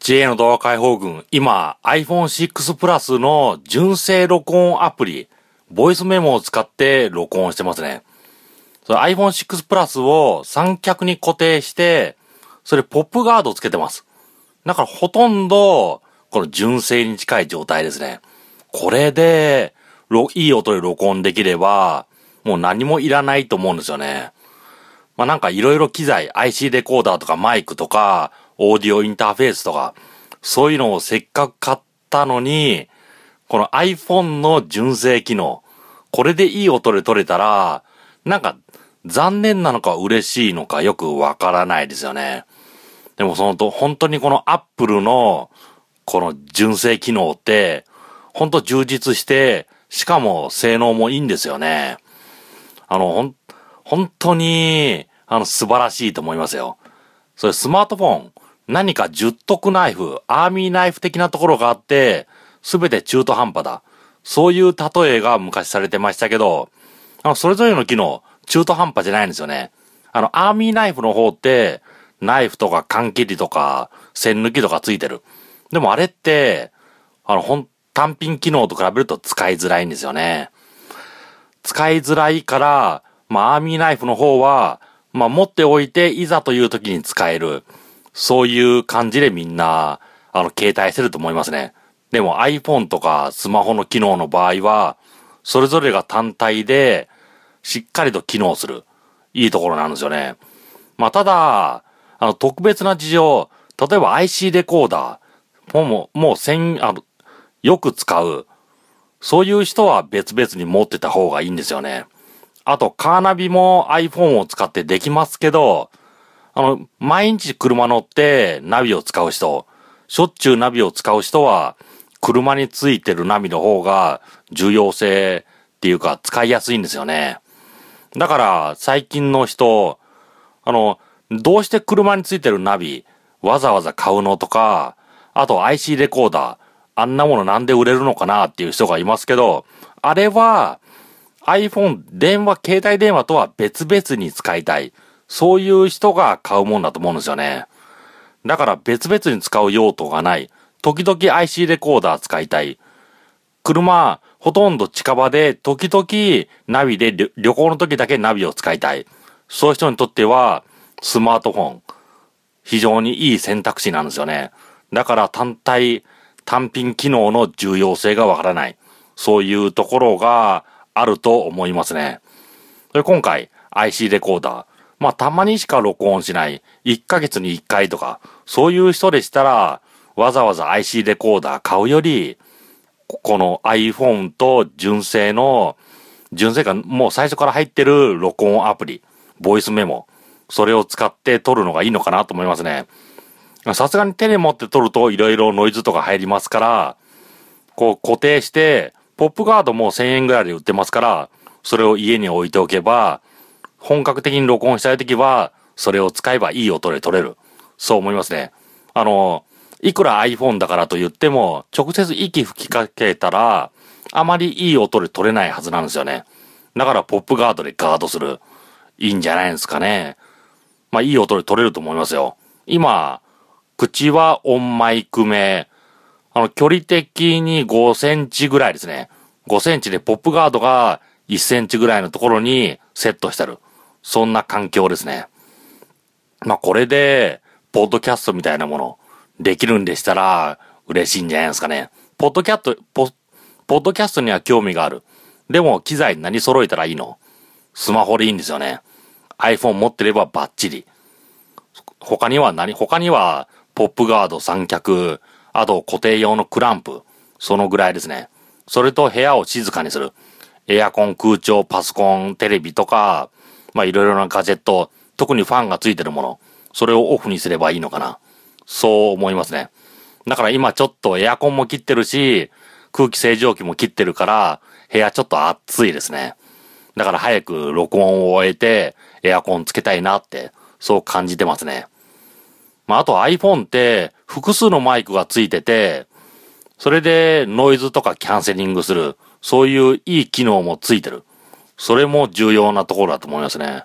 JA の動画解放軍、今 iPhone 6 Plus の純正録音アプリ、ボイスメモを使って録音してますね。iPhone 6 Plus を三脚に固定して、それポップガードをつけてます。だからほとんど、この純正に近い状態ですね。これで、いい音で録音できれば、もう何もいらないと思うんですよね。まあなんかいろいろ機材、IC レコーダーとかマイクとか、オーディオインターフェースとか、そういうのをせっかく買ったのに、この iPhone の純正機能、これでいい音で撮れたら、なんか残念なのか嬉しいのかよくわからないですよね。でもそのと、本当にこの Apple のこの純正機能って、本当充実して、しかも性能もいいんですよね。あの、ほん、本当に、あの、素晴らしいと思いますよ。それスマートフォン、何か十徳ナイフ、アーミーナイフ的なところがあって、すべて中途半端だ。そういう例えが昔されてましたけど、あの、それぞれの機能、中途半端じゃないんですよね。あの、アーミーナイフの方って、ナイフとか缶切りとか、線抜きとかついてる。でもあれって、あの、ほん、単品機能と比べると使いづらいんですよね。使いづらいから、まあ、アーミーナイフの方は、まあ、持っておいて、いざという時に使える。そういう感じでみんな、あの、携帯してると思いますね。でも iPhone とかスマホの機能の場合は、それぞれが単体で、しっかりと機能する。いいところなんですよね。まあ、ただ、あの、特別な事情、例えば IC レコーダー、もう、もう、専、あの、よく使う。そういう人は別々に持ってた方がいいんですよね。あと、カーナビも iPhone を使ってできますけど、あの、毎日車乗ってナビを使う人、しょっちゅうナビを使う人は、車についてるナビの方が重要性っていうか使いやすいんですよね。だから最近の人、あの、どうして車についてるナビわざわざ買うのとか、あと IC レコーダー、あんなものなんで売れるのかなっていう人がいますけど、あれは iPhone、電話、携帯電話とは別々に使いたい。そういう人が買うもんだと思うんですよね。だから別々に使う用途がない。時々 IC レコーダー使いたい。車、ほとんど近場で、時々ナビで旅行の時だけナビを使いたい。そういう人にとっては、スマートフォン、非常にいい選択肢なんですよね。だから単体、単品機能の重要性がわからない。そういうところがあると思いますね。で今回、IC レコーダー。まあ、たまにしか録音しない。1ヶ月に1回とか、そういう人でしたら、わざわざ IC レコーダー買うより、この iPhone と純正の、純正がもう最初から入ってる録音アプリ、ボイスメモ、それを使って撮るのがいいのかなと思いますね。さすがに手で持って撮ると色々ノイズとか入りますから、こう固定して、ポップガードも1000円ぐらいで売ってますから、それを家に置いておけば、本格的に録音したいときは、それを使えばいい音で撮れる。そう思いますね。あの、いくら iPhone だからと言っても、直接息吹きかけたら、あまりいい音で撮れないはずなんですよね。だからポップガードでガードする。いいんじゃないですかね。まあいい音で撮れると思いますよ。今、口はオンマイク目。あの、距離的に5センチぐらいですね。5センチでポップガードが1センチぐらいのところにセットしてる。そんな環境ですね。まあこれで、ポッドキャストみたいなもの、できるんでしたら、嬉しいんじゃないですかね。ポッドキャスト、ポ、ポッドキャストには興味がある。でも、機材何揃えたらいいの？スマホでいいんですよね。iPhone 持ってればバッチリ。他には何？他には、ポップガード三脚、あと固定用のクランプ。そのぐらいですね。それと部屋を静かにする。エアコン、空調、パソコン、テレビとか、まあいろいろなガジェット、特にファンがついてるもの。それをオフにすればいいのかな。そう思いますね。だから今ちょっとエアコンも切ってるし、空気清浄機も切ってるから、部屋ちょっと暑いですね。だから早く録音を終えて、エアコンつけたいなって、そう感じてますね。まあ、あと iPhone って複数のマイクがついてて、それでノイズとかキャンセリングする、そういういい機能もついてる。それも重要なところだと思いますね。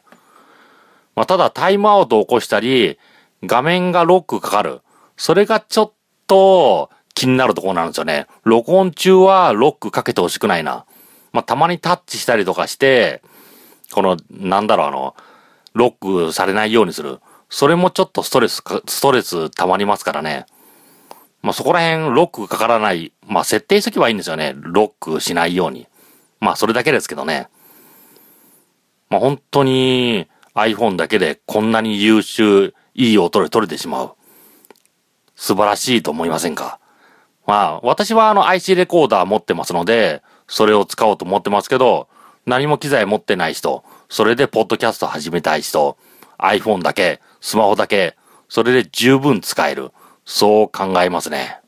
まあ、ただタイムアウトを起こしたり、画面がロックかかる。それがちょっと気になるところなんですよね。録音中はロックかけてほしくないな。まあ、たまにタッチしたりとかして、この、なんだろう、あの、ロックされないようにする。それもちょっとストレスストレス溜まりますからね。まあ、そこら辺、ロックかからない。まあ、設定しとけばいいんですよね。ロックしないように。まあ、それだけですけどね。まあ、本当に iPhone だけでこんなに優秀、いい音で撮れてしまう。素晴らしいと思いませんか？まあ、私はあの IC レコーダー持ってますので、それを使おうと思ってますけど、何も機材持ってない人、それでポッドキャスト始めたい人、iPhone だけ、スマホだけ、それで十分使える。そう考えますね。